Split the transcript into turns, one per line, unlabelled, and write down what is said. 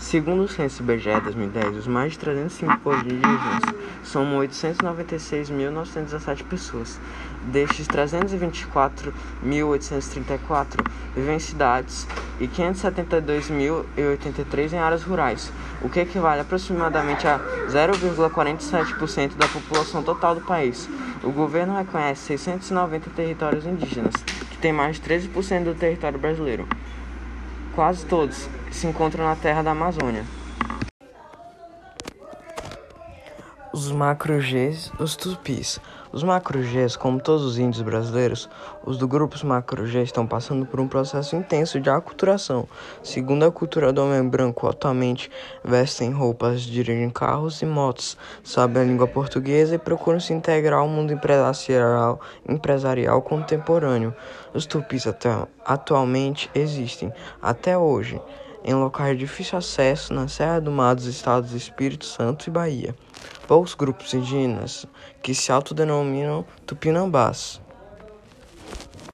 Segundo o censo IBGE 2010, os mais de 305 indígenas somam 896.917 pessoas. Destes, 324.834 vivem em cidades e 572.083 em áreas rurais, o que equivale aproximadamente a 0,47% da população total do país. O governo reconhece 690 territórios indígenas, que têm mais de 13% do território brasileiro. Quase todos se encontram na terra da Amazônia. Os macro-Gs, os tupis. Os macro-Gs, como todos os índios brasileiros, os do grupos macro-G estão passando por um processo intenso de aculturação. Segundo a cultura do homem branco, atualmente vestem roupas, dirigem carros e motos, sabem a língua portuguesa e procuram se integrar ao mundo empresarial, empresarial contemporâneo. Os tupis atualmente existem, até hoje, em locais de difícil acesso na Serra do Mar dos estados do Espírito Santo e Bahia. Poucos grupos indígenas que se autodenominam tupinambás.